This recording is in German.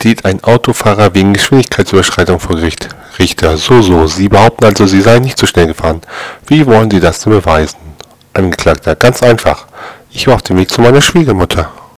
Steht ein Autofahrer wegen Geschwindigkeitsüberschreitung vor Gericht. Richter, so, so. Sie behaupten also, Sie seien nicht so schnell gefahren. Wie wollen Sie das denn beweisen? Angeklagter, ganz einfach. Ich war auf dem Weg zu meiner Schwiegermutter.